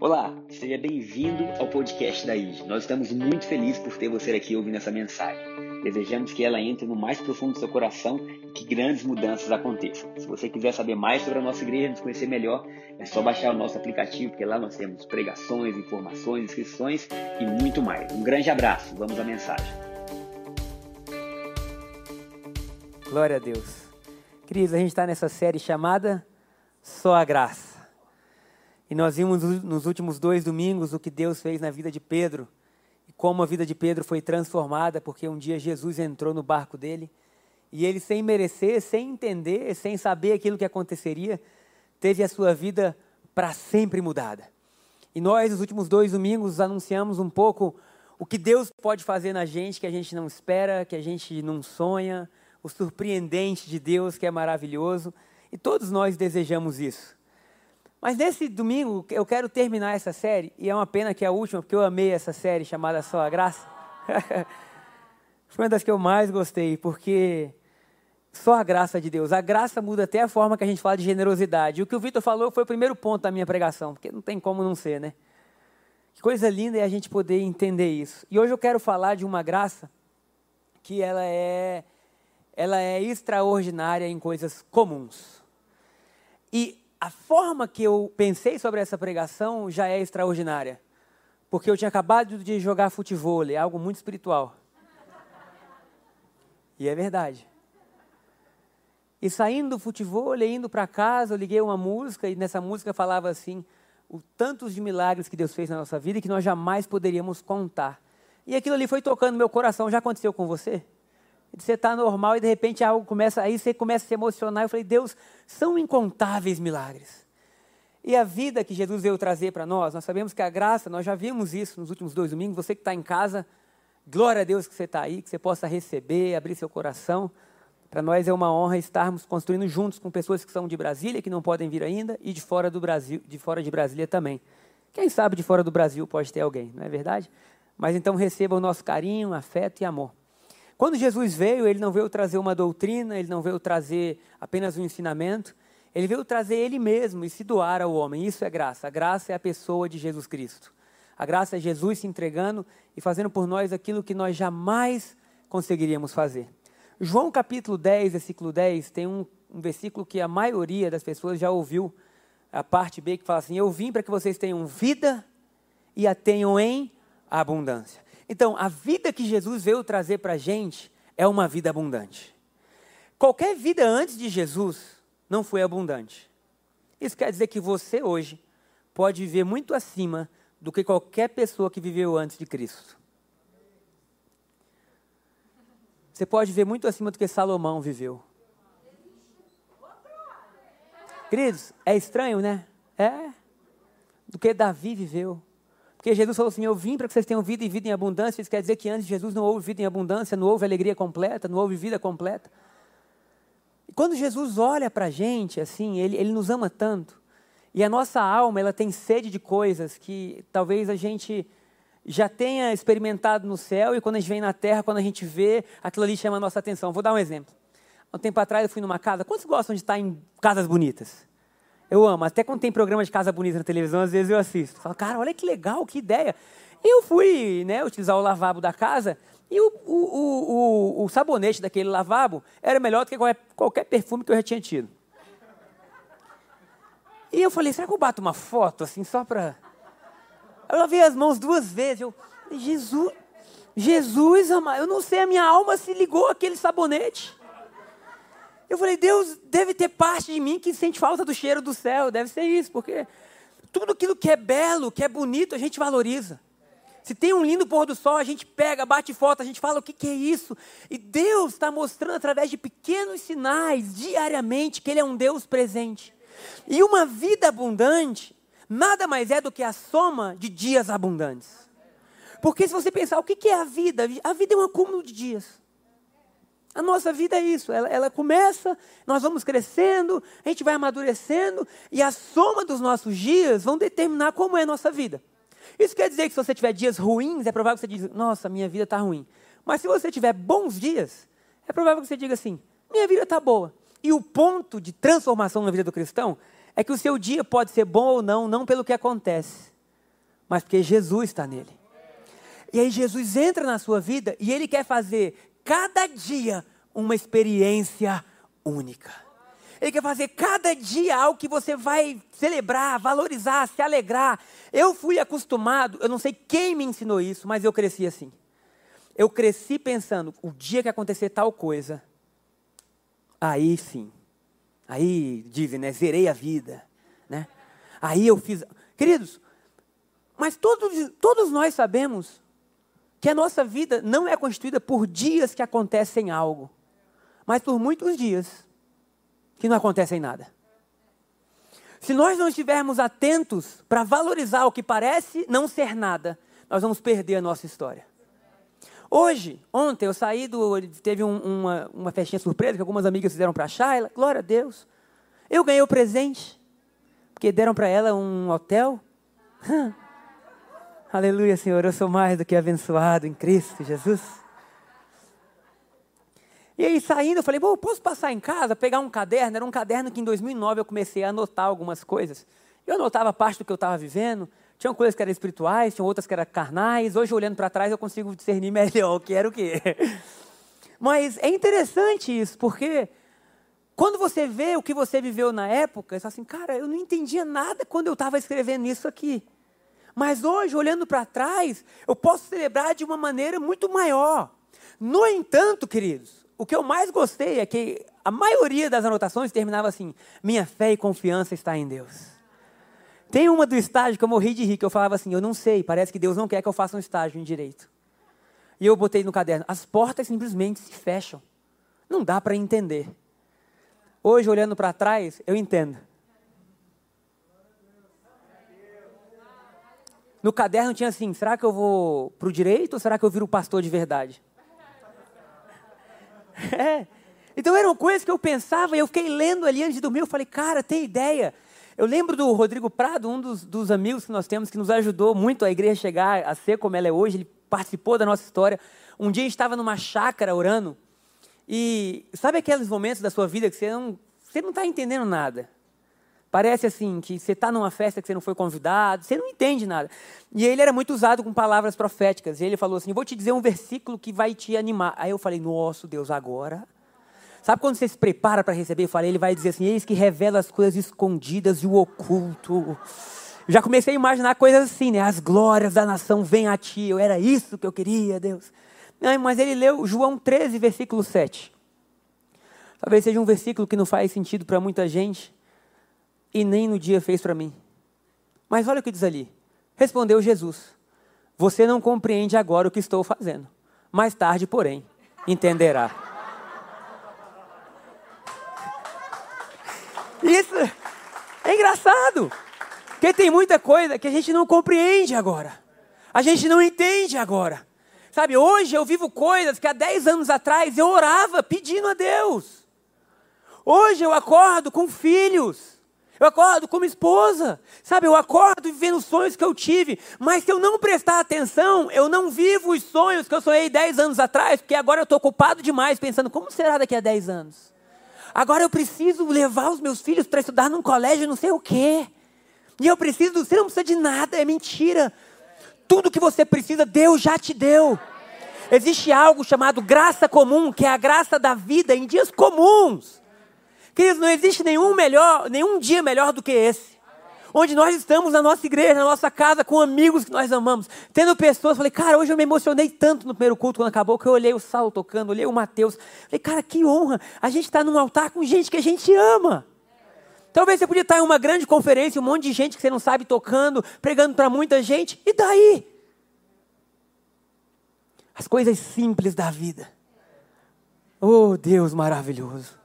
Olá, seja bem-vindo ao podcast da IG. Nós estamos muito felizes por ter você aqui ouvindo essa mensagem. Desejamos que ela entre no mais profundo do seu coração e que grandes mudanças aconteçam. Se você quiser saber mais sobre a nossa igreja, nos conhecer melhor, é só baixar o nosso aplicativo, porque lá nós temos pregações, informações, inscrições e muito mais. Um grande abraço, vamos à mensagem. Glória a Deus. Queridos, a gente está nessa série chamada Só a Graça. E nós vimos nos últimos dois domingos o que Deus fez na vida de Pedro e como a vida de Pedro foi transformada, porque um dia Jesus entrou no barco dele e ele, sem merecer, sem entender, sem saber aquilo que aconteceria, teve a sua vida para sempre mudada. E nós, nos últimos dois domingos, anunciamos um pouco o que Deus pode fazer na gente que a gente não espera, que a gente não sonha, o surpreendente de Deus que é maravilhoso. E todos nós desejamos isso. Mas nesse domingo eu quero terminar essa série, e é uma pena que é a última, porque eu amei essa série chamada Só a Graça. Foi uma das que eu mais gostei, porque só a graça de Deus. A graça muda até a forma que a gente fala de generosidade. O que o Vitor falou foi o primeiro ponto da minha pregação, porque não tem como não ser, né? Que coisa linda é a gente poder entender isso. E hoje eu quero falar de uma graça que ela é, ela é extraordinária em coisas comuns. E a forma que eu pensei sobre essa pregação já é extraordinária. Porque eu tinha acabado de jogar futebol, é algo muito espiritual. E é verdade. E saindo do futebol, indo para casa, eu liguei uma música e nessa música falava assim: o tantos de milagres que Deus fez na nossa vida que nós jamais poderíamos contar. E aquilo ali foi tocando meu coração. Já aconteceu com você? Você está normal e de repente algo começa, aí você começa a se emocionar. Eu falei, Deus, são incontáveis milagres. E a vida que Jesus veio trazer para nós, nós sabemos que a graça, nós já vimos isso nos últimos dois domingos. Você que está em casa, glória a Deus que você está aí, que você possa receber, abrir seu coração. Para nós é uma honra estarmos construindo juntos com pessoas que são de Brasília, que não podem vir ainda, e de fora do Brasil, de fora de Brasília também. Quem sabe de fora do Brasil pode ter alguém, não é verdade? Mas então receba o nosso carinho, afeto e amor. Quando Jesus veio, ele não veio trazer uma doutrina, ele não veio trazer apenas um ensinamento, ele veio trazer ele mesmo e se doar ao homem. Isso é graça. A graça é a pessoa de Jesus Cristo. A graça é Jesus se entregando e fazendo por nós aquilo que nós jamais conseguiríamos fazer. João capítulo 10, versículo 10, tem um, um versículo que a maioria das pessoas já ouviu, a parte B, que fala assim: Eu vim para que vocês tenham vida e a tenham em abundância. Então, a vida que Jesus veio trazer para a gente é uma vida abundante. Qualquer vida antes de Jesus não foi abundante. Isso quer dizer que você hoje pode viver muito acima do que qualquer pessoa que viveu antes de Cristo. Você pode viver muito acima do que Salomão viveu. Queridos, é estranho, né? É. Do que Davi viveu. Porque Jesus falou assim: Eu vim para que vocês tenham vida e vida em abundância. Isso quer dizer que antes de Jesus não houve vida em abundância, não houve alegria completa, não houve vida completa. E quando Jesus olha para a gente, assim, ele, ele nos ama tanto. E a nossa alma, ela tem sede de coisas que talvez a gente já tenha experimentado no céu e quando a gente vem na terra, quando a gente vê, aquilo ali chama a nossa atenção. Vou dar um exemplo. Um tempo atrás eu fui numa casa. Quantos gostam de estar em casas bonitas? Eu amo. Até quando tem programa de casa bonita na televisão, às vezes eu assisto. Falo, cara, olha que legal, que ideia. Eu fui né, utilizar o lavabo da casa e o, o, o, o, sabonete daquele lavabo era melhor do que qualquer, qualquer perfume que eu já tinha tido. E eu falei, será que eu bato uma foto assim só para... Eu lavei as mãos duas vezes. Eu, Jesus, Jesus, eu não sei, a minha alma se ligou àquele sabonete. Eu falei, Deus deve ter parte de mim que sente falta do cheiro do céu, deve ser isso, porque tudo aquilo que é belo, que é bonito, a gente valoriza. Se tem um lindo pôr do sol, a gente pega, bate foto, a gente fala o que, que é isso. E Deus está mostrando através de pequenos sinais, diariamente, que Ele é um Deus presente. E uma vida abundante nada mais é do que a soma de dias abundantes. Porque se você pensar, o que, que é a vida? A vida é um acúmulo de dias. A nossa vida é isso, ela, ela, começa, nós vamos crescendo, a gente vai amadurecendo, e a soma dos nossos dias vão determinar como é a nossa vida. Isso quer dizer que se você tiver dias ruins, é provável que você diga, nossa, minha vida está ruim. Mas se você tiver bons dias, é provável que você diga assim, minha vida está boa. E o ponto de transformação na vida do cristão é que o seu dia pode ser bom ou não, não pelo que acontece, mas porque Jesus está nele. E aí Jesus entra na sua vida e ele quer fazer cada dia uma experiência única. Ele quer fazer cada dia algo que você vai celebrar, valorizar, se alegrar. Eu fui acostumado, eu não sei quem me ensinou isso, mas eu cresci assim. Eu cresci pensando, o dia que acontecer tal coisa, aí sim. Aí dizem, né? Zerei a vida, né? Aí eu fiz. Queridos, mas todos, todos nós sabemos que a nossa vida não é constituída por dias que acontecem algo, mas por muitos dias que não acontecem nada. Se nós não estivermos atentos para valorizar o que parece não ser nada, nós vamos perder a nossa história. Hoje, ontem, eu saí do. Teve um, uma, uma festinha surpresa que algumas amigas fizeram para a Shayla. Glória a Deus. Eu ganhei o presente, porque deram para ela um hotel. Aleluia, Senhor. Eu sou mais do que abençoado em Cristo Jesus. E aí, saindo, eu falei, bom, posso passar em casa, pegar um caderno? Era um caderno que em 2009 eu comecei a anotar algumas coisas. Eu anotava parte do que eu estava vivendo. Tinham coisas que eram espirituais, tinham outras que eram carnais. Hoje, olhando para trás, eu consigo discernir melhor o que era o que. Mas é interessante isso, porque quando você vê o que você viveu na época, você fala assim, cara, eu não entendia nada quando eu estava escrevendo isso aqui. Mas hoje, olhando para trás, eu posso celebrar de uma maneira muito maior. No entanto, queridos, o que eu mais gostei é que a maioria das anotações terminava assim: minha fé e confiança está em Deus. Tem uma do estágio que eu morri de rir, que eu falava assim: eu não sei, parece que Deus não quer que eu faça um estágio em direito. E eu botei no caderno: as portas simplesmente se fecham. Não dá para entender. Hoje, olhando para trás, eu entendo. No caderno tinha assim: será que eu vou para o direito ou será que eu viro pastor de verdade? É. Então eram coisas que eu pensava e eu fiquei lendo ali antes de dormir. Eu falei, cara, tem ideia. Eu lembro do Rodrigo Prado, um dos, dos amigos que nós temos, que nos ajudou muito a igreja chegar a ser como ela é hoje. Ele participou da nossa história. Um dia estava numa chácara orando. E sabe aqueles momentos da sua vida que você não está entendendo nada? Parece assim que você está numa festa que você não foi convidado, você não entende nada. E ele era muito usado com palavras proféticas. E ele falou assim: Vou te dizer um versículo que vai te animar. Aí eu falei: Nossa, Deus, agora. Sabe quando você se prepara para receber? Eu falei: Ele vai dizer assim: Eis que revela as coisas escondidas e o oculto. Eu já comecei a imaginar coisas assim, né? As glórias da nação vêm a ti. Eu era isso que eu queria, Deus. Não, mas ele leu João 13, versículo 7. Talvez seja um versículo que não faz sentido para muita gente e nem no dia fez para mim. Mas olha o que diz ali. Respondeu Jesus: Você não compreende agora o que estou fazendo. Mais tarde, porém, entenderá. Isso é engraçado. Porque tem muita coisa que a gente não compreende agora. A gente não entende agora. Sabe, hoje eu vivo coisas que há 10 anos atrás eu orava pedindo a Deus. Hoje eu acordo com filhos. Eu acordo como esposa, sabe? Eu acordo vivendo os sonhos que eu tive, mas se eu não prestar atenção, eu não vivo os sonhos que eu sonhei 10 anos atrás, porque agora eu estou ocupado demais pensando como será daqui a 10 anos. Agora eu preciso levar os meus filhos para estudar num colégio não sei o quê. E eu preciso, você não precisa de nada, é mentira. Tudo que você precisa, Deus já te deu. Existe algo chamado graça comum, que é a graça da vida em dias comuns. Queridos, não existe nenhum melhor, nenhum dia melhor do que esse. Onde nós estamos na nossa igreja, na nossa casa, com amigos que nós amamos, tendo pessoas. Falei, cara, hoje eu me emocionei tanto no primeiro culto quando acabou, que eu olhei o Saulo tocando, olhei o Mateus. Falei, cara, que honra. A gente está num altar com gente que a gente ama. Talvez você podia estar em uma grande conferência, um monte de gente que você não sabe tocando, pregando para muita gente. E daí? As coisas simples da vida. Oh, Deus maravilhoso.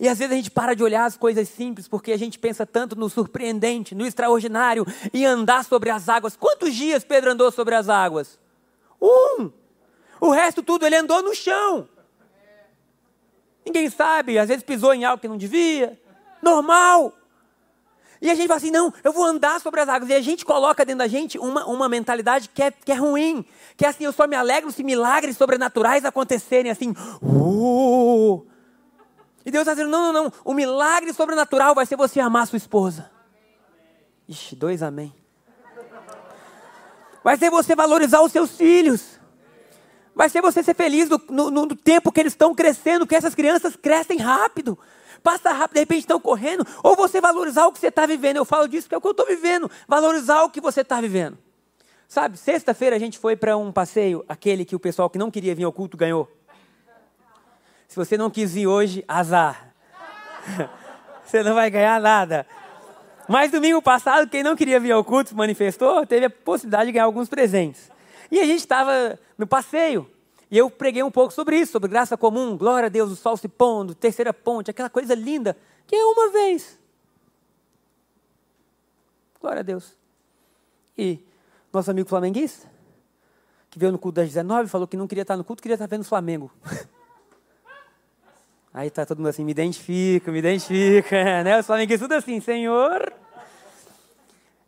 E às vezes a gente para de olhar as coisas simples porque a gente pensa tanto no surpreendente, no extraordinário e andar sobre as águas. Quantos dias Pedro andou sobre as águas? Um. O resto tudo ele andou no chão. Ninguém sabe, às vezes pisou em algo que não devia. Normal. E a gente fala assim: não, eu vou andar sobre as águas. E a gente coloca dentro da gente uma, uma mentalidade que é, que é ruim. Que é assim: eu só me alegro se milagres sobrenaturais acontecerem assim. Uh, E Deus está dizendo: não, não, não. O milagre sobrenatural vai ser você amar sua esposa. Ixi, dois amém. Vai ser você valorizar os seus filhos. Vai ser você ser feliz no, no, no tempo que eles estão crescendo, que essas crianças crescem rápido. Passa rápido, de repente estão correndo. Ou você valorizar o que você está vivendo. Eu falo disso porque é o que eu estou vivendo. Valorizar o que você está vivendo. Sabe, sexta-feira a gente foi para um passeio, aquele que o pessoal que não queria vir ao culto ganhou. Se você não quis vir hoje, azar. você não vai ganhar nada. Mas domingo passado, quem não queria vir ao culto se manifestou, teve a possibilidade de ganhar alguns presentes. E a gente estava no passeio. E eu preguei um pouco sobre isso, sobre graça comum, glória a Deus, o sol se pondo, terceira ponte, aquela coisa linda, que é uma vez. Glória a Deus. E nosso amigo flamenguista, que veio no culto das 19, falou que não queria estar no culto, queria estar vendo o Flamengo. Aí está todo mundo assim, me identifica, me identifica, né? Os flamenguistas tudo assim, Senhor.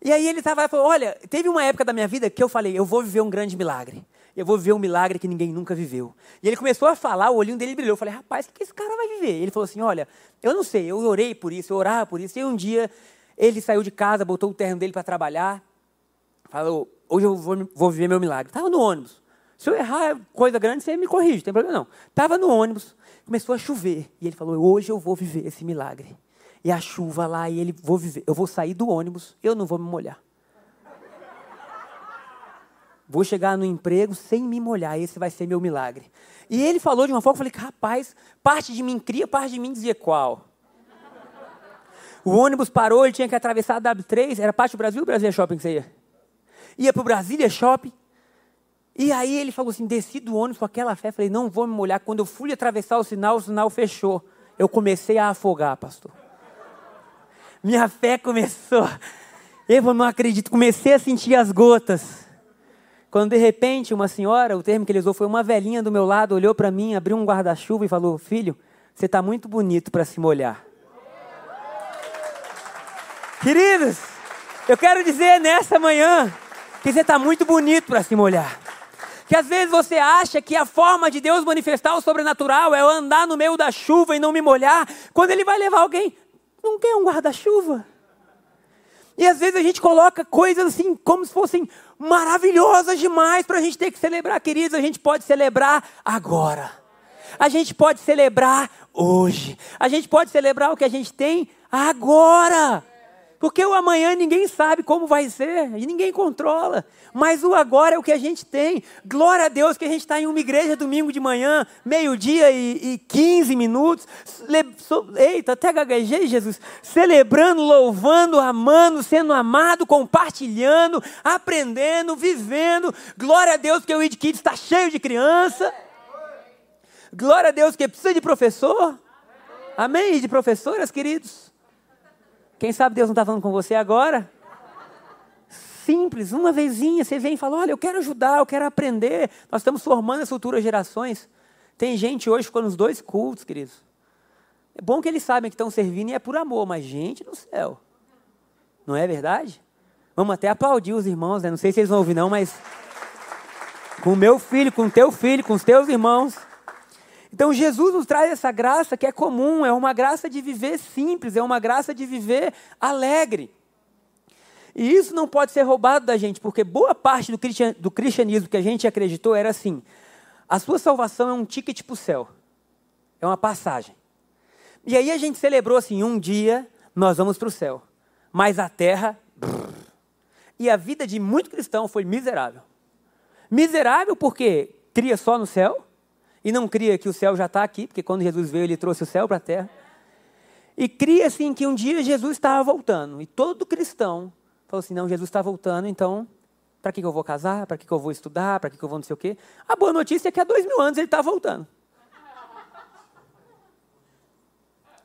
E aí ele estava falou, olha, teve uma época da minha vida que eu falei, eu vou viver um grande milagre. Eu vou viver um milagre que ninguém nunca viveu. E ele começou a falar, o olhinho dele brilhou. Eu falei, rapaz, o que esse cara vai viver? Ele falou assim, olha, eu não sei, eu orei por isso, eu orava por isso. E um dia ele saiu de casa, botou o terno dele para trabalhar. Falou, hoje eu vou, vou viver meu milagre. Estava no ônibus. Se eu errar coisa grande, você me corrige, não tem problema não. Estava no ônibus, começou a chover. E ele falou: Hoje eu vou viver esse milagre. E a chuva lá, e ele vou viver. Eu vou sair do ônibus, eu não vou me molhar. Vou chegar no emprego sem me molhar, esse vai ser meu milagre. E ele falou de uma forma, eu falei, rapaz, parte de mim cria, parte de mim dizia qual. O ônibus parou, ele tinha que atravessar a W3, era parte do Brasil ou Brasília Shopping que você ia? Ia para o Brasília Shopping, e aí ele falou assim: desci do ônibus com aquela fé, falei, não vou me molhar. Quando eu fui atravessar o sinal, o sinal fechou. Eu comecei a afogar, pastor. Minha fé começou. Eu não acredito, comecei a sentir as gotas. Quando de repente uma senhora, o termo que ele usou foi uma velhinha do meu lado, olhou para mim, abriu um guarda-chuva e falou: Filho, você está muito bonito para se molhar. Queridos, eu quero dizer nessa manhã que você está muito bonito para se molhar. Que às vezes você acha que a forma de Deus manifestar o sobrenatural é eu andar no meio da chuva e não me molhar, quando Ele vai levar alguém, não quer um guarda-chuva? E às vezes a gente coloca coisas assim, como se fossem maravilhosas demais para a gente ter que celebrar, queridos. A gente pode celebrar agora. A gente pode celebrar hoje. A gente pode celebrar o que a gente tem agora. Porque o amanhã ninguém sabe como vai ser e ninguém controla. Mas o agora é o que a gente tem. Glória a Deus que a gente está em uma igreja domingo de manhã, meio-dia e, e 15 minutos. Eita, até gaguejei, Jesus. Celebrando, louvando, amando, sendo amado, compartilhando, aprendendo, vivendo. Glória a Deus que o Id Kids está cheio de criança. Glória a Deus que precisa de professor. Amém? E de professoras, queridos. Quem sabe Deus não está falando com você agora? Simples, uma vezinha, você vem e fala: Olha, eu quero ajudar, eu quero aprender. Nós estamos formando as futuras gerações. Tem gente hoje ficou nos dois cultos, queridos. É bom que eles sabem que estão servindo e é por amor, mas gente do céu. Não é verdade? Vamos até aplaudir os irmãos, né? Não sei se eles vão ouvir, não, mas. Com meu filho, com teu filho, com os teus irmãos. Então Jesus nos traz essa graça que é comum, é uma graça de viver simples, é uma graça de viver alegre. E isso não pode ser roubado da gente, porque boa parte do cristianismo que a gente acreditou era assim: a sua salvação é um ticket para o céu, é uma passagem. E aí a gente celebrou assim: um dia nós vamos para o céu, mas a terra. Brrr. E a vida de muito cristão foi miserável. Miserável porque cria só no céu, e não cria que o céu já está aqui, porque quando Jesus veio, ele trouxe o céu para a terra. E cria assim que um dia Jesus estava voltando. E todo cristão falou assim: não, Jesus está voltando, então para que, que eu vou casar? Para que, que eu vou estudar? Para que, que eu vou não sei o quê? A boa notícia é que há dois mil anos ele está voltando.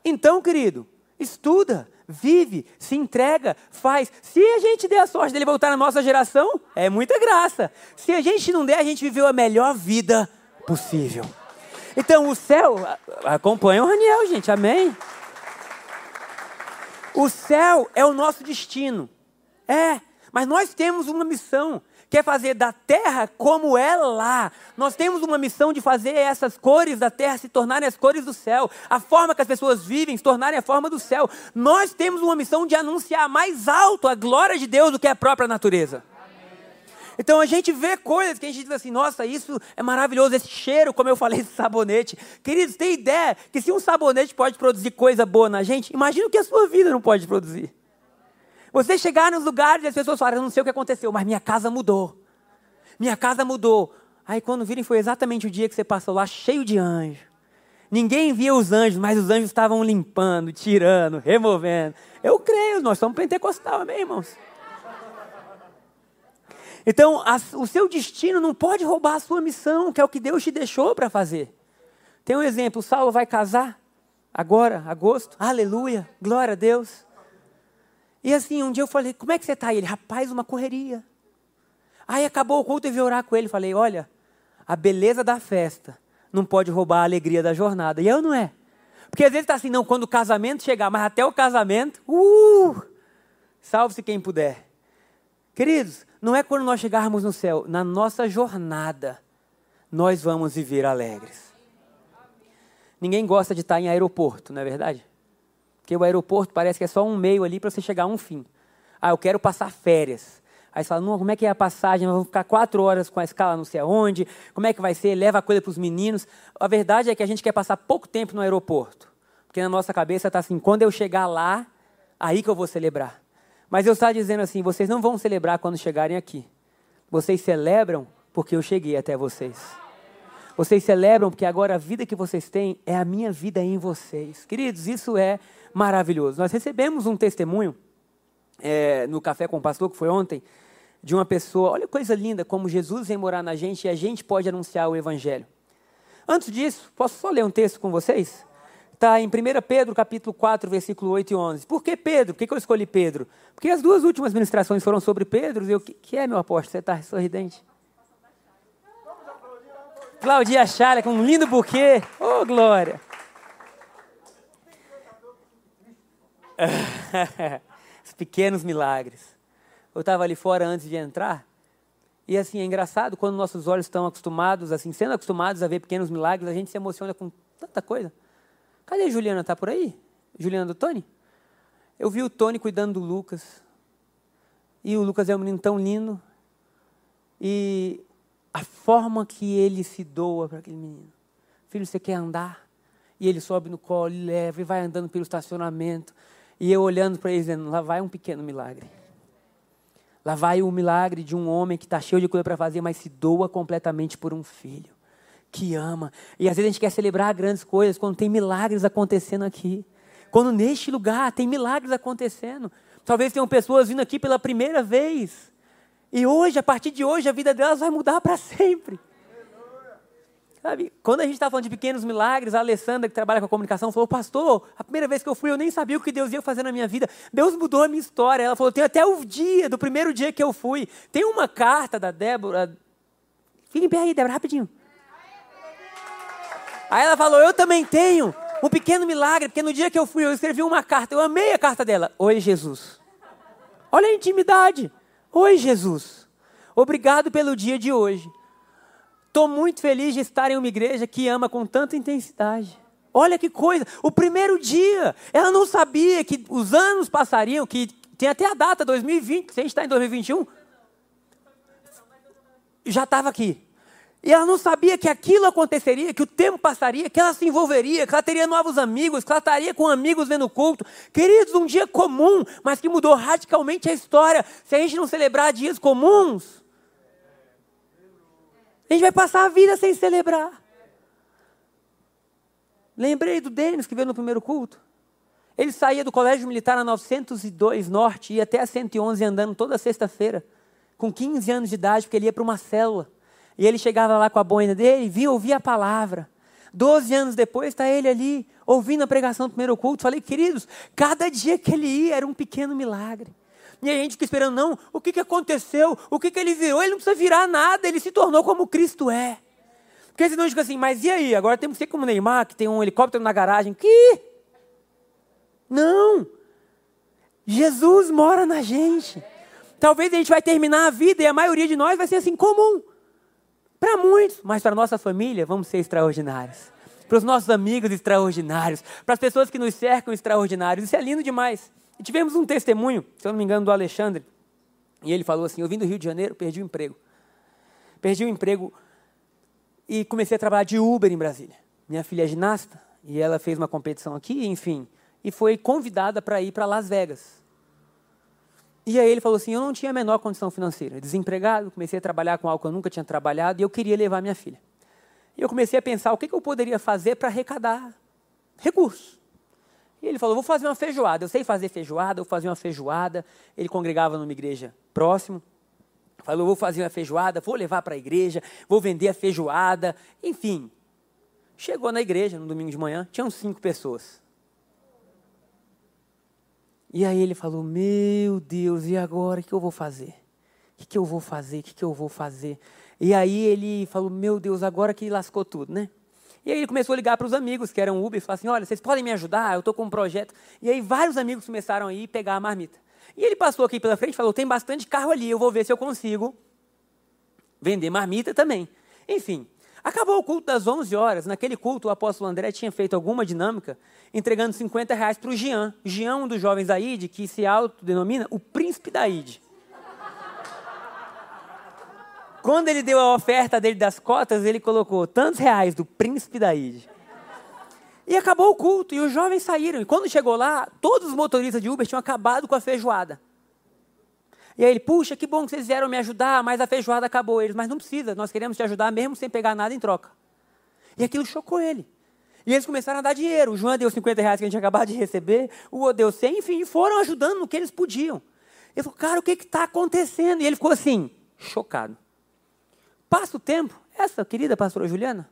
Então, querido, estuda, vive, se entrega, faz. Se a gente der a sorte dele voltar na nossa geração, é muita graça. Se a gente não der, a gente viveu a melhor vida possível. Então o céu, acompanha o Raniel, gente, amém? O céu é o nosso destino. É, mas nós temos uma missão, quer fazer da terra como é lá. Nós temos uma missão de fazer essas cores da terra se tornarem as cores do céu, a forma que as pessoas vivem se tornarem a forma do céu. Nós temos uma missão de anunciar mais alto a glória de Deus do que a própria natureza. Então a gente vê coisas que a gente diz assim, nossa, isso é maravilhoso, esse cheiro, como eu falei, esse sabonete. Queridos, tem ideia que se um sabonete pode produzir coisa boa na gente, imagina o que a sua vida não pode produzir. Você chegar nos lugares e as pessoas falam, eu não sei o que aconteceu, mas minha casa mudou. Minha casa mudou. Aí quando virem foi exatamente o dia que você passou lá cheio de anjos. Ninguém via os anjos, mas os anjos estavam limpando, tirando, removendo. Eu creio, nós somos pentecostal, amém, irmãos? Então, a, o seu destino não pode roubar a sua missão, que é o que Deus te deixou para fazer. Tem um exemplo: Saulo vai casar agora, agosto, aleluia, glória a Deus. E assim, um dia eu falei: Como é que você está? Ele, rapaz, uma correria. Aí acabou o culto e vi orar com ele. Falei: Olha, a beleza da festa não pode roubar a alegria da jornada. E eu não é. Porque às vezes está assim, não, quando o casamento chegar, mas até o casamento, uh, salve-se quem puder. Queridos, não é quando nós chegarmos no céu, na nossa jornada, nós vamos viver alegres. Ninguém gosta de estar em aeroporto, não é verdade? Porque o aeroporto parece que é só um meio ali para você chegar a um fim. Ah, eu quero passar férias. Aí você fala, não, como é que é a passagem? Nós vamos ficar quatro horas com a escala não sei aonde. Como é que vai ser? Leva a coisa para os meninos. A verdade é que a gente quer passar pouco tempo no aeroporto. Porque na nossa cabeça está assim, quando eu chegar lá, aí que eu vou celebrar. Mas eu estava dizendo assim: vocês não vão celebrar quando chegarem aqui. Vocês celebram porque eu cheguei até vocês. Vocês celebram porque agora a vida que vocês têm é a minha vida em vocês. Queridos, isso é maravilhoso. Nós recebemos um testemunho é, no Café com o Pastor, que foi ontem, de uma pessoa. Olha que coisa linda como Jesus vem morar na gente e a gente pode anunciar o Evangelho. Antes disso, posso só ler um texto com vocês? Está em 1 Pedro, capítulo 4, versículo 8 e 11. Por que Pedro? Por que, eu escolhi Pedro? Porque as duas últimas ministrações foram sobre Pedro. E o que, que é, meu apóstolo? Você está sorridente? Claudia Chalha, com um lindo buquê. Oh, glória! Os pequenos milagres. Eu estava ali fora antes de entrar. E assim, é engraçado, quando nossos olhos estão acostumados, assim, sendo acostumados a ver pequenos milagres, a gente se emociona com tanta coisa. Cadê Juliana? Está por aí? Juliana do Tony? Eu vi o Tony cuidando do Lucas. E o Lucas é um menino tão lindo. E a forma que ele se doa para aquele menino. Filho, você quer andar? E ele sobe no colo, e leva, e vai andando pelo estacionamento. E eu olhando para ele, dizendo: lá vai um pequeno milagre. Lá vai o milagre de um homem que está cheio de coisa para fazer, mas se doa completamente por um filho que ama. E às vezes a gente quer celebrar grandes coisas quando tem milagres acontecendo aqui. Quando neste lugar tem milagres acontecendo. Talvez tenham pessoas vindo aqui pela primeira vez. E hoje, a partir de hoje, a vida delas vai mudar para sempre. Sabe, quando a gente está falando de pequenos milagres, a Alessandra, que trabalha com a comunicação, falou: Pastor, a primeira vez que eu fui, eu nem sabia o que Deus ia fazer na minha vida. Deus mudou a minha história. Ela falou: Tem até o dia, do primeiro dia que eu fui. Tem uma carta da Débora. Fique em pé aí, Débora, rapidinho. Aí ela falou: Eu também tenho um pequeno milagre, porque no dia que eu fui, eu escrevi uma carta. Eu amei a carta dela. Oi, Jesus. Olha a intimidade. Oi, Jesus. Obrigado pelo dia de hoje. Estou muito feliz de estar em uma igreja que ama com tanta intensidade. Olha que coisa. O primeiro dia, ela não sabia que os anos passariam, que tem até a data 2020, se a gente está em 2021. Já estava aqui. E ela não sabia que aquilo aconteceria, que o tempo passaria, que ela se envolveria, que ela teria novos amigos, que ela estaria com amigos vendo culto. Queridos, um dia comum, mas que mudou radicalmente a história. Se a gente não celebrar dias comuns, a gente vai passar a vida sem celebrar. Lembrei do Denis que veio no primeiro culto. Ele saía do colégio militar na 902 Norte, ia até a 111 andando toda sexta-feira, com 15 anos de idade, porque ele ia para uma célula. E ele chegava lá com a boina dele, vinha ouvir a palavra. Doze anos depois está ele ali, ouvindo a pregação do primeiro culto. Falei, queridos, cada dia que ele ia era um pequeno milagre. E a gente fica esperando, não, o que, que aconteceu? O que, que ele virou? Ele não precisa virar nada, ele se tornou como Cristo é. Porque senão fica assim, mas e aí? Agora temos que ser como Neymar, que tem um helicóptero na garagem. Que? Não! Jesus mora na gente. Talvez a gente vai terminar a vida e a maioria de nós vai ser assim comum. Para muitos, mas para nossa família vamos ser extraordinários. Para os nossos amigos extraordinários, para as pessoas que nos cercam extraordinários. Isso é lindo demais. E tivemos um testemunho, se eu não me engano, do Alexandre. E ele falou assim: Eu vim do Rio de Janeiro, perdi o emprego. Perdi o emprego e comecei a trabalhar de Uber em Brasília. Minha filha é ginasta e ela fez uma competição aqui, enfim, e foi convidada para ir para Las Vegas. E aí ele falou assim: Eu não tinha a menor condição financeira, desempregado, comecei a trabalhar com algo que eu nunca tinha trabalhado e eu queria levar minha filha. E eu comecei a pensar o que, que eu poderia fazer para arrecadar recursos. E ele falou: Vou fazer uma feijoada. Eu sei fazer feijoada, eu vou fazer uma feijoada. Ele congregava numa igreja próximo. Falou: Vou fazer uma feijoada, vou levar para a igreja, vou vender a feijoada. Enfim. Chegou na igreja no domingo de manhã, tinham cinco pessoas. E aí ele falou: Meu Deus, e agora o que eu vou fazer? O que eu vou fazer? O que eu vou fazer? E aí ele falou: Meu Deus, agora que lascou tudo, né? E aí ele começou a ligar para os amigos que eram Uber e falou assim: Olha, vocês podem me ajudar? Eu estou com um projeto. E aí vários amigos começaram a ir pegar a marmita. E ele passou aqui pela frente e falou: Tem bastante carro ali, eu vou ver se eu consigo vender marmita também. Enfim, acabou o culto das 11 horas. Naquele culto, o apóstolo André tinha feito alguma dinâmica, entregando 50 reais para o Jean. Jean, um dos jovens da ID, que se autodenomina o príncipe da ID. Quando ele deu a oferta dele das cotas, ele colocou tantos reais do príncipe da Ide. E acabou o culto, e os jovens saíram. E quando chegou lá, todos os motoristas de Uber tinham acabado com a feijoada. E aí ele, puxa, que bom que vocês vieram me ajudar, mas a feijoada acabou. Eles, mas não precisa, nós queremos te ajudar mesmo sem pegar nada em troca. E aquilo chocou ele. E eles começaram a dar dinheiro. O João deu 50 reais que a gente acabou de receber, o outro deu 100, enfim, foram ajudando no que eles podiam. Ele falou, cara, o que está acontecendo? E ele ficou assim, chocado. Passa o tempo, essa querida pastora Juliana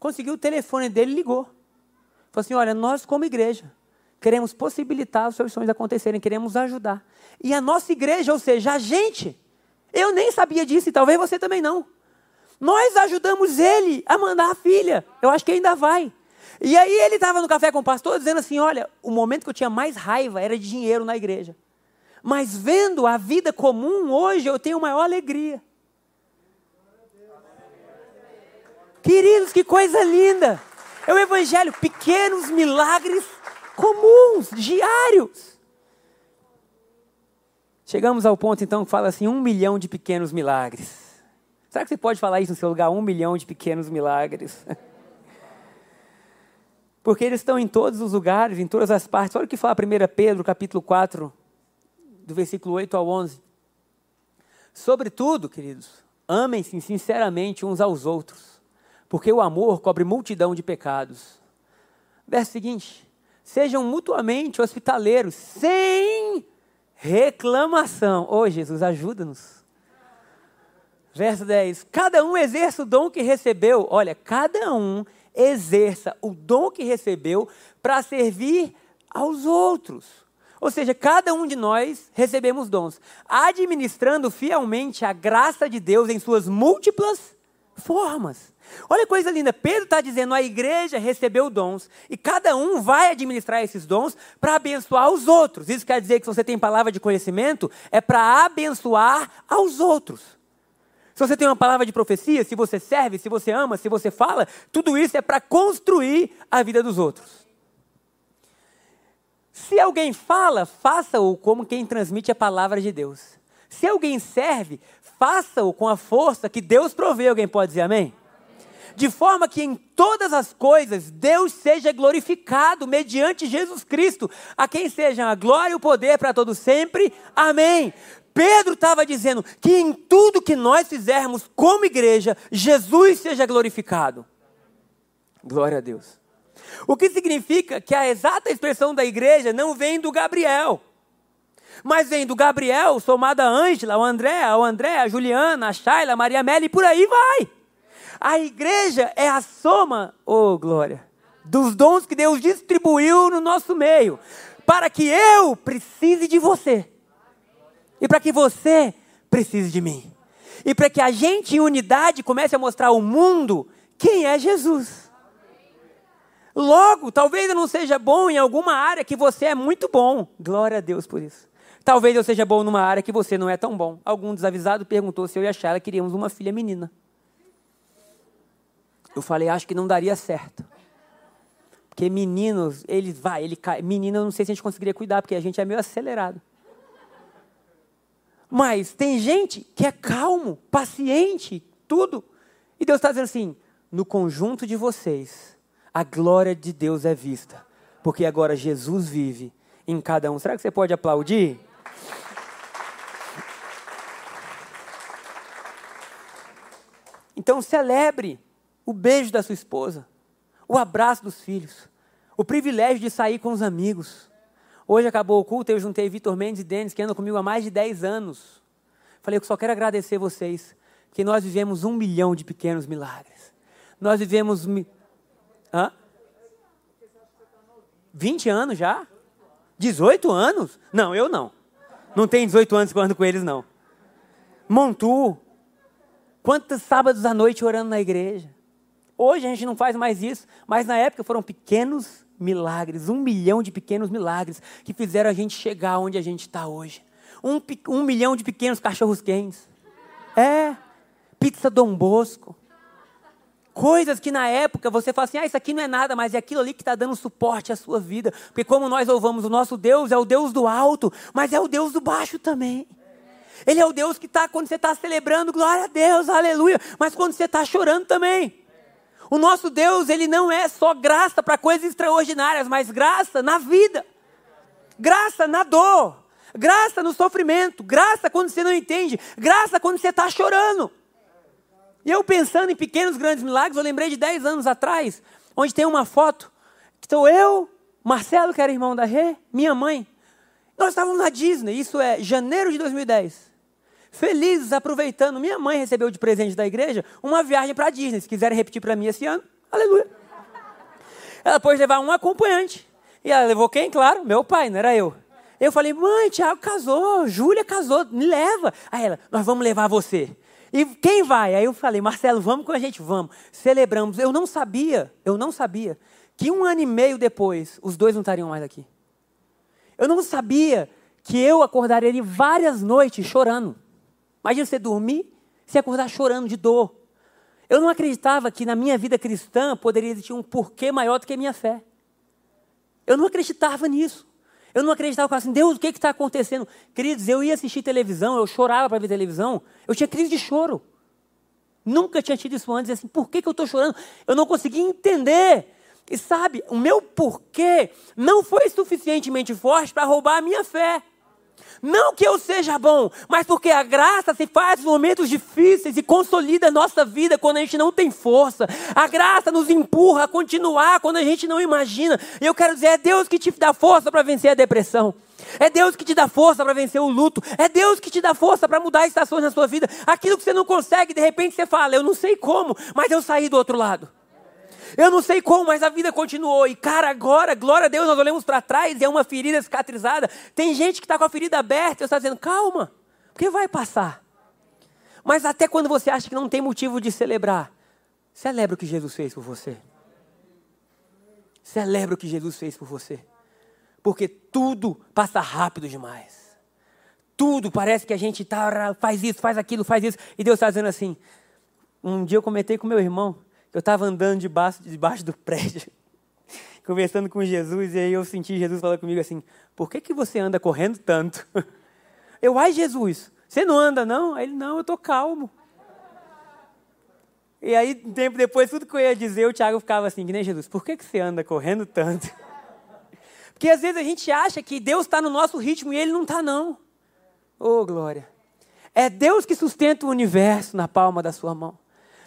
conseguiu o telefone dele e ligou. Falou assim: olha, nós como igreja queremos possibilitar os seus sonhos acontecerem, queremos ajudar. E a nossa igreja, ou seja, a gente, eu nem sabia disso e talvez você também não. Nós ajudamos ele a mandar a filha. Eu acho que ainda vai. E aí ele estava no café com o pastor dizendo assim: olha, o momento que eu tinha mais raiva era de dinheiro na igreja. Mas vendo a vida comum hoje, eu tenho maior alegria. Queridos, que coisa linda! É o Evangelho, pequenos milagres comuns, diários. Chegamos ao ponto então que fala assim: um milhão de pequenos milagres. Será que você pode falar isso no seu lugar? Um milhão de pequenos milagres. Porque eles estão em todos os lugares, em todas as partes. Olha o que fala 1 Pedro, capítulo 4, do versículo 8 ao 11. Sobretudo, queridos, amem-se sinceramente uns aos outros porque o amor cobre multidão de pecados. Verso seguinte: sejam mutuamente hospitaleiros, sem reclamação. Ô oh, Jesus, ajuda-nos. Verso 10: Cada um exerça o dom que recebeu. Olha, cada um exerça o dom que recebeu para servir aos outros. Ou seja, cada um de nós recebemos dons, administrando fielmente a graça de Deus em suas múltiplas formas. Olha que coisa linda, Pedro está dizendo: a igreja recebeu dons e cada um vai administrar esses dons para abençoar os outros. Isso quer dizer que se você tem palavra de conhecimento, é para abençoar aos outros. Se você tem uma palavra de profecia, se você serve, se você ama, se você fala, tudo isso é para construir a vida dos outros. Se alguém fala, faça-o como quem transmite a palavra de Deus. Se alguém serve, faça-o com a força que Deus provê. Alguém pode dizer amém? De forma que em todas as coisas Deus seja glorificado mediante Jesus Cristo, a quem sejam a glória e o poder para todos sempre. Amém. Pedro estava dizendo que em tudo que nós fizermos como igreja, Jesus seja glorificado. Glória a Deus. O que significa que a exata expressão da igreja não vem do Gabriel, mas vem do Gabriel, somado a Ângela, o André, o André, a Juliana, a Shayla, a Maria Amélia e por aí vai. A igreja é a soma, oh glória, dos dons que Deus distribuiu no nosso meio, para que eu precise de você, e para que você precise de mim, e para que a gente em unidade comece a mostrar ao mundo quem é Jesus. Logo, talvez eu não seja bom em alguma área que você é muito bom, glória a Deus por isso. Talvez eu seja bom numa área que você não é tão bom. Algum desavisado perguntou se eu e a Shara queríamos uma filha menina. Eu falei, acho que não daria certo. Porque meninos, eles vai, ele cai. Menina, eu não sei se a gente conseguiria cuidar, porque a gente é meio acelerado. Mas tem gente que é calmo, paciente, tudo. E Deus está dizendo assim: no conjunto de vocês, a glória de Deus é vista. Porque agora Jesus vive em cada um. Será que você pode aplaudir? Então celebre o beijo da sua esposa, o abraço dos filhos, o privilégio de sair com os amigos. Hoje acabou o culto, eu juntei Vitor Mendes e Denis, que andam comigo há mais de 10 anos. Falei, eu só quero agradecer vocês, que nós vivemos um milhão de pequenos milagres. Nós vivemos. Hã? 20 anos já? 18 anos? Não, eu não. Não tem 18 anos que eu ando com eles, não. Montu. Quantos sábados à noite orando na igreja? Hoje a gente não faz mais isso, mas na época foram pequenos milagres, um milhão de pequenos milagres que fizeram a gente chegar onde a gente está hoje. Um, um milhão de pequenos cachorros quentes. É, pizza Dom Bosco. Coisas que na época você fala assim, ah, isso aqui não é nada, mas é aquilo ali que está dando suporte à sua vida. Porque como nós louvamos o nosso Deus, é o Deus do alto, mas é o Deus do baixo também. Ele é o Deus que está quando você está celebrando, glória a Deus, aleluia, mas quando você está chorando também. O nosso Deus, ele não é só graça para coisas extraordinárias, mas graça na vida. Graça na dor. Graça no sofrimento. Graça quando você não entende. Graça quando você está chorando. E eu pensando em pequenos grandes milagres, eu lembrei de 10 anos atrás, onde tem uma foto que estou eu, Marcelo, que era irmão da Rê, minha mãe. Nós estávamos na Disney, isso é janeiro de 2010 felizes, aproveitando. Minha mãe recebeu de presente da igreja uma viagem para Disney. Se quiserem repetir para mim esse ano, aleluia. Ela pôde levar um acompanhante. E ela levou quem? Claro, meu pai, não era eu. Eu falei, mãe, Tiago casou, Júlia casou, me leva. Aí ela, nós vamos levar você. E quem vai? Aí eu falei, Marcelo, vamos com a gente, vamos. Celebramos. Eu não sabia, eu não sabia que um ano e meio depois os dois não estariam mais aqui. Eu não sabia que eu acordaria várias noites chorando. Imagina você dormir, se acordar chorando de dor. Eu não acreditava que na minha vida cristã poderia existir um porquê maior do que a minha fé. Eu não acreditava nisso. Eu não acreditava assim, Deus, o que está acontecendo? Queridos, eu ia assistir televisão, eu chorava para ver televisão, eu tinha crise de choro. Nunca tinha tido isso antes, assim, por que, que eu estou chorando? Eu não conseguia entender. E sabe, o meu porquê não foi suficientemente forte para roubar a minha fé. Não que eu seja bom, mas porque a graça se faz nos momentos difíceis e consolida a nossa vida quando a gente não tem força. A graça nos empurra a continuar quando a gente não imagina. E eu quero dizer, é Deus que te dá força para vencer a depressão. É Deus que te dá força para vencer o luto. É Deus que te dá força para mudar estações na sua vida. Aquilo que você não consegue, de repente você fala, eu não sei como, mas eu saí do outro lado. Eu não sei como, mas a vida continuou. E, cara, agora, glória a Deus, nós olhamos para trás e é uma ferida cicatrizada. Tem gente que está com a ferida aberta e está dizendo, calma, porque vai passar. Mas até quando você acha que não tem motivo de celebrar, celebra o que Jesus fez por você. Celebra o que Jesus fez por você. Porque tudo passa rápido demais. Tudo parece que a gente tá, faz isso, faz aquilo, faz isso. E Deus está dizendo assim. Um dia eu comentei com meu irmão. Eu estava andando debaixo, debaixo do prédio, conversando com Jesus, e aí eu senti Jesus falando comigo assim: Por que, que você anda correndo tanto? Eu, ai Jesus, você não anda não? Aí ele, não, eu estou calmo. E aí, um tempo depois, tudo que eu ia dizer, o Tiago ficava assim, que nem Jesus, por que, que você anda correndo tanto? Porque às vezes a gente acha que Deus está no nosso ritmo e Ele não está, não. Oh, glória. É Deus que sustenta o universo na palma da sua mão.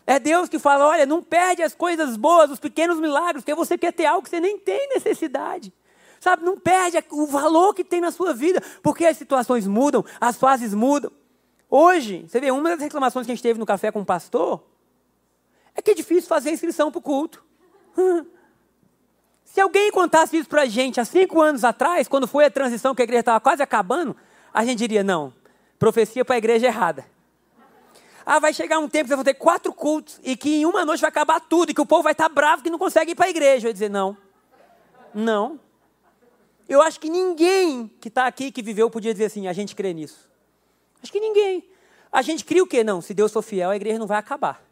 É Deus que fala: olha, não perde as coisas boas, os pequenos milagres, porque você quer ter algo que você nem tem necessidade. Sabe, não perde o valor que tem na sua vida, porque as situações mudam, as fases mudam. Hoje, você vê, uma das reclamações que a gente teve no café com o pastor é que é difícil fazer inscrição para o culto. Se alguém contasse isso para a gente há cinco anos atrás, quando foi a transição que a igreja estava quase acabando, a gente diria: não, profecia para a igreja errada. Ah, vai chegar um tempo que você vai ter quatro cultos e que em uma noite vai acabar tudo e que o povo vai estar bravo que não consegue ir para a igreja. Eu ia dizer, não. Não. Eu acho que ninguém que está aqui, que viveu, podia dizer assim: a gente crê nisso. Acho que ninguém. A gente cria o quê? Não, se Deus for fiel, a igreja não vai acabar.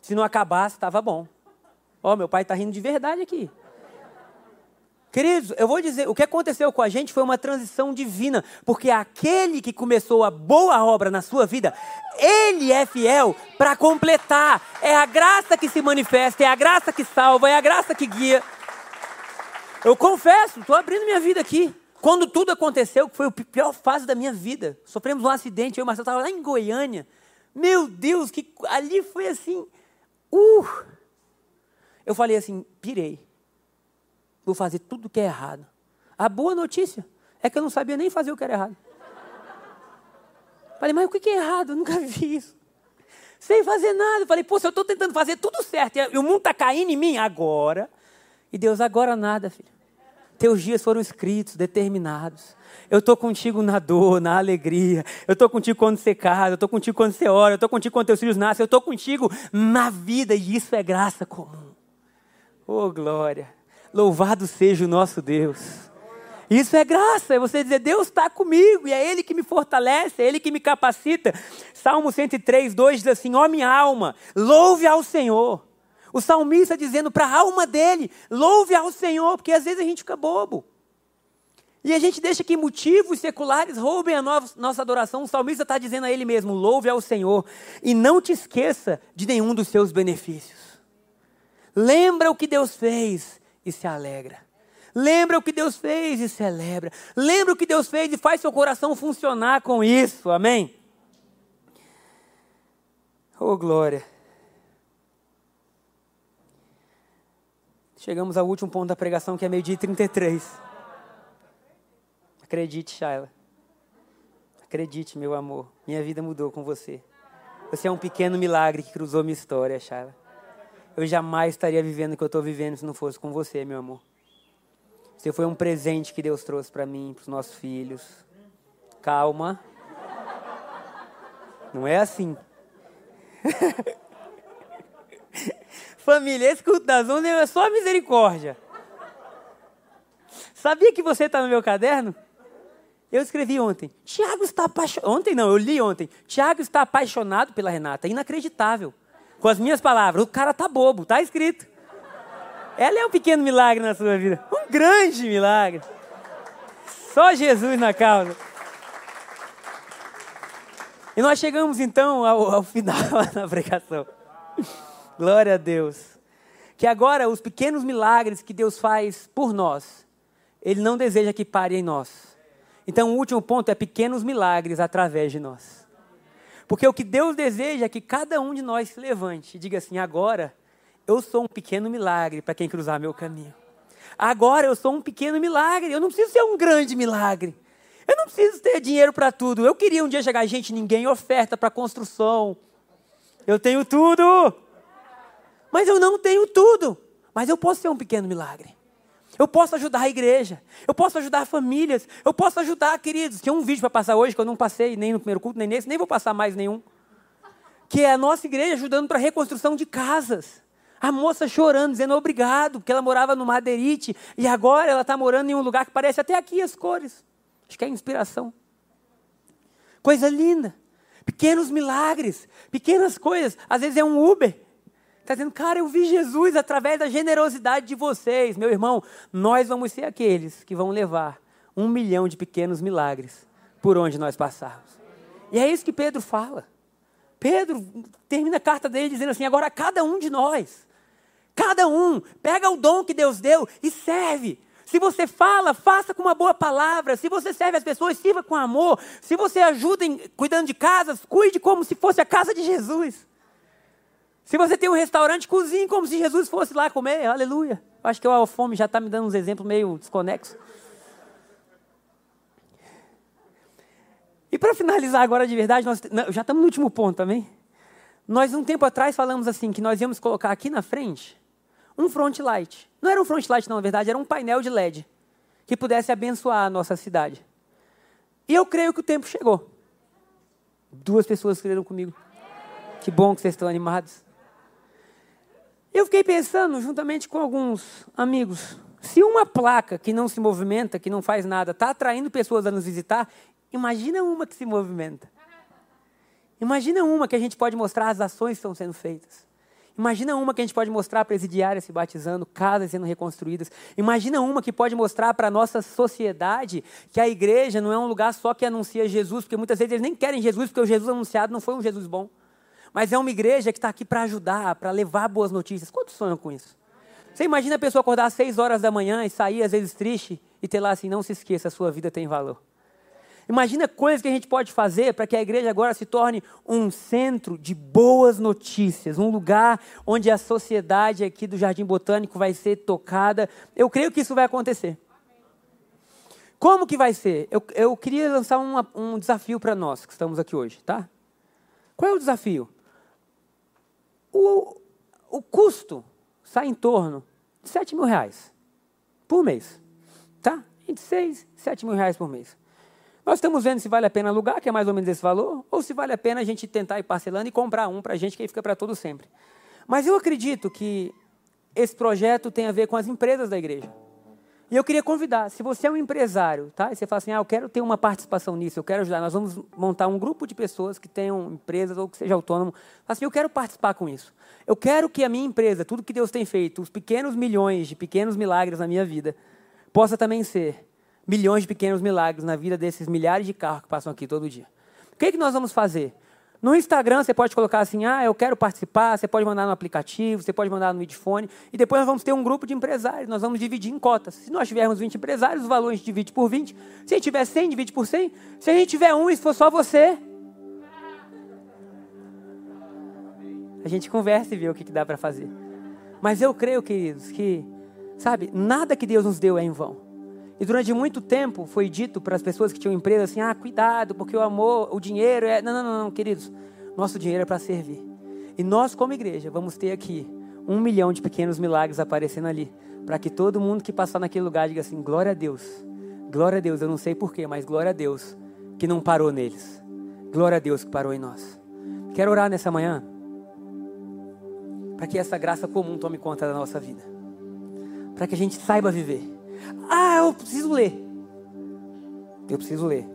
Se não acabasse, estava bom. Ó, oh, meu pai está rindo de verdade aqui. Queridos, eu vou dizer, o que aconteceu com a gente foi uma transição divina, porque aquele que começou a boa obra na sua vida, ele é fiel para completar. É a graça que se manifesta, é a graça que salva, é a graça que guia. Eu confesso, estou abrindo minha vida aqui. Quando tudo aconteceu, que foi a pior fase da minha vida, sofremos um acidente, eu e o Marcelo estava lá em Goiânia. Meu Deus, que ali foi assim, uh! Eu falei assim, pirei vou fazer tudo que é errado. A boa notícia é que eu não sabia nem fazer o que era errado. Falei, mas o que é errado? Eu nunca vi isso. Sem fazer nada. Falei, pô, se eu estou tentando fazer tudo certo e o mundo está caindo em mim agora. E Deus, agora nada, filho. Teus dias foram escritos, determinados. Eu estou contigo na dor, na alegria. Eu estou contigo quando você casa. Eu estou contigo quando você ora. Eu estou contigo quando teus filhos nascem. Eu estou contigo na vida. E isso é graça comum. Oh, glória. Louvado seja o nosso Deus. Isso é graça, é você dizer, Deus está comigo, e é Ele que me fortalece, é Ele que me capacita. Salmo 103, 2 diz assim: Ó oh, minha alma, louve ao Senhor. O salmista dizendo para a alma dele: louve ao Senhor, porque às vezes a gente fica bobo. E a gente deixa que motivos seculares roubem a nossa adoração. O salmista está dizendo a ele mesmo: louve ao Senhor e não te esqueça de nenhum dos seus benefícios. Lembra o que Deus fez e se alegra. Lembra o que Deus fez e celebra. Lembra o que Deus fez e faz seu coração funcionar com isso. Amém? Oh, glória. Chegamos ao último ponto da pregação, que é meio-dia e 33. Acredite, Shaila. Acredite, meu amor. Minha vida mudou com você. Você é um pequeno milagre que cruzou minha história, Shaila eu jamais estaria vivendo o que eu estou vivendo se não fosse com você, meu amor. Você foi um presente que Deus trouxe para mim, para os nossos filhos. Calma. Não é assim. Família, esse culto das ondas é só misericórdia. Sabia que você está no meu caderno? Eu escrevi ontem. Tiago está apaixonado. Ontem não, eu li ontem. Tiago está apaixonado pela Renata. Inacreditável com as minhas palavras. O cara tá bobo, tá escrito. Ela é um pequeno milagre na sua vida. Um grande milagre. Só Jesus na causa. E nós chegamos então ao, ao final da pregação. Glória a Deus. Que agora os pequenos milagres que Deus faz por nós, Ele não deseja que pare em nós. Então o último ponto é pequenos milagres através de nós. Porque o que Deus deseja é que cada um de nós se levante e diga assim: agora eu sou um pequeno milagre para quem cruzar meu caminho. Agora eu sou um pequeno milagre. Eu não preciso ser um grande milagre. Eu não preciso ter dinheiro para tudo. Eu queria um dia chegar, gente, ninguém oferta para construção. Eu tenho tudo. Mas eu não tenho tudo. Mas eu posso ser um pequeno milagre. Eu posso ajudar a igreja. Eu posso ajudar famílias. Eu posso ajudar, queridos. Tinha um vídeo para passar hoje que eu não passei nem no primeiro culto, nem nesse, nem vou passar mais nenhum. Que é a nossa igreja ajudando para a reconstrução de casas. A moça chorando, dizendo obrigado, porque ela morava no Madeirite e agora ela está morando em um lugar que parece até aqui as cores. Acho que é inspiração. Coisa linda. Pequenos milagres, pequenas coisas. Às vezes é um Uber Está dizendo, cara, eu vi Jesus através da generosidade de vocês. Meu irmão, nós vamos ser aqueles que vão levar um milhão de pequenos milagres por onde nós passarmos. E é isso que Pedro fala. Pedro termina a carta dele dizendo assim: agora cada um de nós, cada um, pega o dom que Deus deu e serve. Se você fala, faça com uma boa palavra. Se você serve as pessoas, sirva com amor. Se você ajuda em, cuidando de casas, cuide como se fosse a casa de Jesus. Se você tem um restaurante, cozinhe como se Jesus fosse lá comer. Aleluia. Acho que a fome já está me dando uns exemplos meio desconexos. E para finalizar agora de verdade, nós já estamos no último ponto também. Nós, um tempo atrás, falamos assim, que nós íamos colocar aqui na frente um front light. Não era um front light, não, na verdade, era um painel de LED que pudesse abençoar a nossa cidade. E eu creio que o tempo chegou. Duas pessoas creram comigo. Que bom que vocês estão animados. Eu fiquei pensando, juntamente com alguns amigos, Se uma placa que não se movimenta, que não faz nada, está atraindo pessoas a nos visitar, imagina uma que se movimenta. Imagina uma que a gente pode mostrar as ações que estão sendo feitas. Imagina uma que a gente pode mostrar presidiárias se batizando, casas sendo reconstruídas. Imagina uma que pode mostrar para a nossa sociedade que a igreja não é um lugar só que anuncia Jesus, porque muitas vezes eles nem querem Jesus, porque o Jesus anunciado não foi um Jesus bom. Mas é uma igreja que está aqui para ajudar, para levar boas notícias. Quantos sonham com isso? Você imagina a pessoa acordar às seis horas da manhã e sair, às vezes, triste, e ter lá assim: não se esqueça, a sua vida tem valor. Imagina coisas que a gente pode fazer para que a igreja agora se torne um centro de boas notícias, um lugar onde a sociedade aqui do Jardim Botânico vai ser tocada. Eu creio que isso vai acontecer. Como que vai ser? Eu, eu queria lançar uma, um desafio para nós que estamos aqui hoje, tá? Qual é o desafio? O, o custo sai em torno de 7 mil reais por mês, tá? Entre 6 e 7 mil reais por mês. Nós estamos vendo se vale a pena alugar, que é mais ou menos esse valor, ou se vale a pena a gente tentar ir parcelando e comprar um para a gente que aí fica para todo sempre. Mas eu acredito que esse projeto tem a ver com as empresas da igreja. E eu queria convidar, se você é um empresário, tá? E você fala assim, ah, eu quero ter uma participação nisso, eu quero ajudar. Nós vamos montar um grupo de pessoas que tenham empresas ou que seja autônomo. Assim, eu quero participar com isso. Eu quero que a minha empresa, tudo que Deus tem feito, os pequenos milhões de pequenos milagres na minha vida, possa também ser milhões de pequenos milagres na vida desses milhares de carros que passam aqui todo dia. O que, é que nós vamos fazer? No Instagram você pode colocar assim, ah, eu quero participar, você pode mandar no aplicativo, você pode mandar no midfone, e depois nós vamos ter um grupo de empresários, nós vamos dividir em cotas. Se nós tivermos 20 empresários, o valor a gente divide por 20. Se a gente tiver 100, divide por 100. Se a gente tiver um e se for só você, a gente conversa e vê o que, que dá para fazer. Mas eu creio, queridos, que, sabe, nada que Deus nos deu é em vão. E durante muito tempo foi dito para as pessoas que tinham empresa assim: ah, cuidado, porque o amor, o dinheiro é. Não, não, não, não queridos. Nosso dinheiro é para servir. E nós, como igreja, vamos ter aqui um milhão de pequenos milagres aparecendo ali. Para que todo mundo que passar naquele lugar diga assim: glória a Deus. Glória a Deus, eu não sei porquê, mas glória a Deus que não parou neles. Glória a Deus que parou em nós. Quero orar nessa manhã para que essa graça comum tome conta da nossa vida. Para que a gente saiba viver ah, eu preciso ler. Eu preciso ler.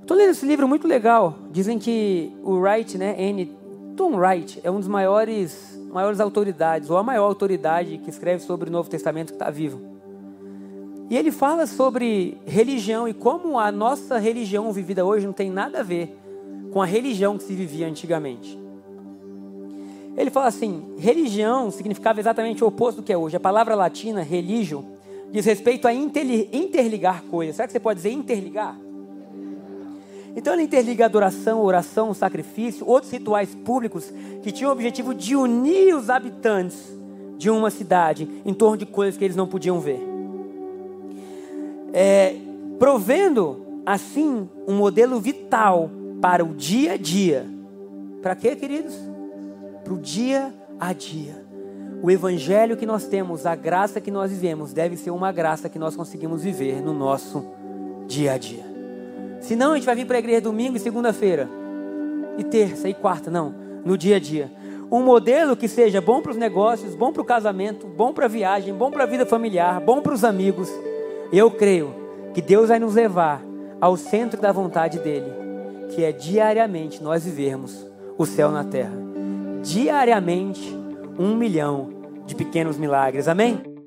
Estou lendo esse livro muito legal. Dizem que o Wright, né, N. Tom Wright, é um dos maiores, maiores autoridades, ou a maior autoridade que escreve sobre o Novo Testamento que está vivo. E ele fala sobre religião e como a nossa religião vivida hoje não tem nada a ver com a religião que se vivia antigamente. Ele fala assim: religião significava exatamente o oposto do que é hoje. A palavra latina, religio, diz respeito a interligar coisas. Será que você pode dizer interligar? Então ele interliga adoração, oração, sacrifício, outros rituais públicos que tinham o objetivo de unir os habitantes de uma cidade em torno de coisas que eles não podiam ver. É, provendo assim um modelo vital para o dia a dia. Para quê, queridos? Para o dia a dia. O evangelho que nós temos, a graça que nós vivemos, deve ser uma graça que nós conseguimos viver no nosso dia a dia. Senão a gente vai vir para a igreja domingo e segunda-feira, e terça e quarta, não, no dia a dia. Um modelo que seja bom para os negócios, bom para o casamento, bom para a viagem, bom para a vida familiar, bom para os amigos. Eu creio que Deus vai nos levar ao centro da vontade dEle, que é diariamente nós vivermos o céu na terra diariamente um milhão de pequenos milagres. Amém?